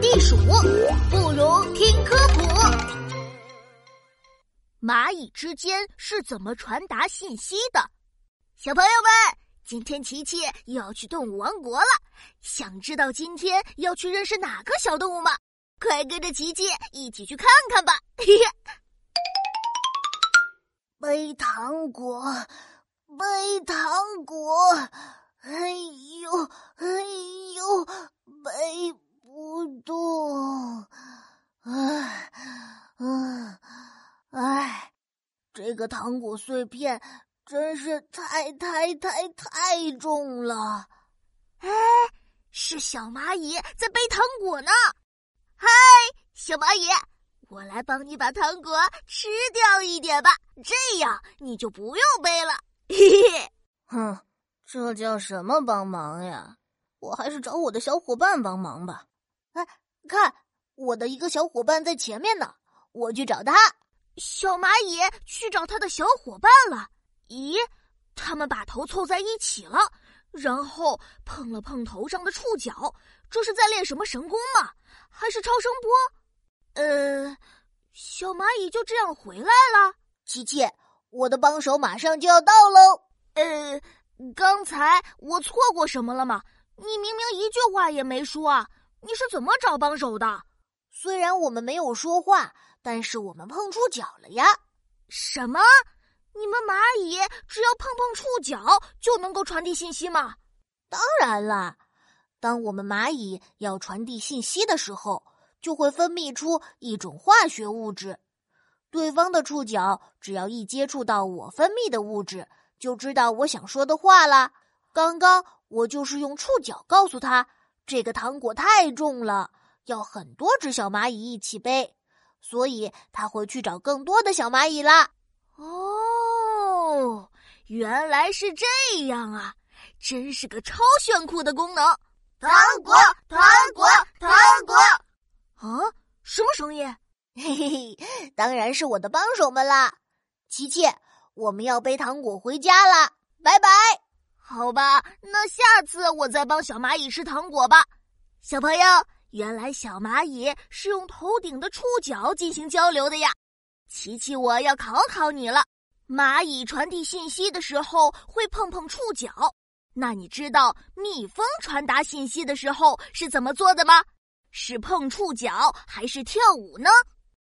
地鼠，不如听科普。蚂蚁之间是怎么传达信息的？小朋友们，今天琪琪要去动物王国了，想知道今天要去认识哪个小动物吗？快跟着琪琪一起去看看吧！嘿嘿。背糖果，背糖果，哎呦，哎呦，背不动，哎，嗯，哎，这个糖果碎片真是太太太太重了。哎，是小蚂蚁在背糖果呢。嗨，小蚂蚁。我来帮你把糖果吃掉一点吧，这样你就不用背了。嘿嘿，哼，这叫什么帮忙呀？我还是找我的小伙伴帮忙吧。哎，看，我的一个小伙伴在前面呢，我去找他。小蚂蚁去找它的小伙伴了。咦，他们把头凑在一起了，然后碰了碰头上的触角，这是在练什么神功吗？还是超声波？呃，小蚂蚁就这样回来了。琪琪，我的帮手马上就要到喽。呃，刚才我错过什么了吗？你明明一句话也没说啊！你是怎么找帮手的？虽然我们没有说话，但是我们碰触角了呀。什么？你们蚂蚁只要碰碰触角就能够传递信息吗？当然啦！当我们蚂蚁要传递信息的时候。就会分泌出一种化学物质，对方的触角只要一接触到我分泌的物质，就知道我想说的话啦。刚刚我就是用触角告诉他，这个糖果太重了，要很多只小蚂蚁一起背，所以他会去找更多的小蚂蚁啦。哦，原来是这样啊，真是个超炫酷的功能！糖果，糖果，糖果。啊，什么声音？嘿嘿嘿，当然是我的帮手们啦！琪琪，我们要背糖果回家了，拜拜。好吧，那下次我再帮小蚂蚁吃糖果吧。小朋友，原来小蚂蚁是用头顶的触角进行交流的呀。琪琪，我要考考你了。蚂蚁传递信息的时候会碰碰触角，那你知道蜜蜂传达信息的时候是怎么做的吗？是碰触角还是跳舞呢？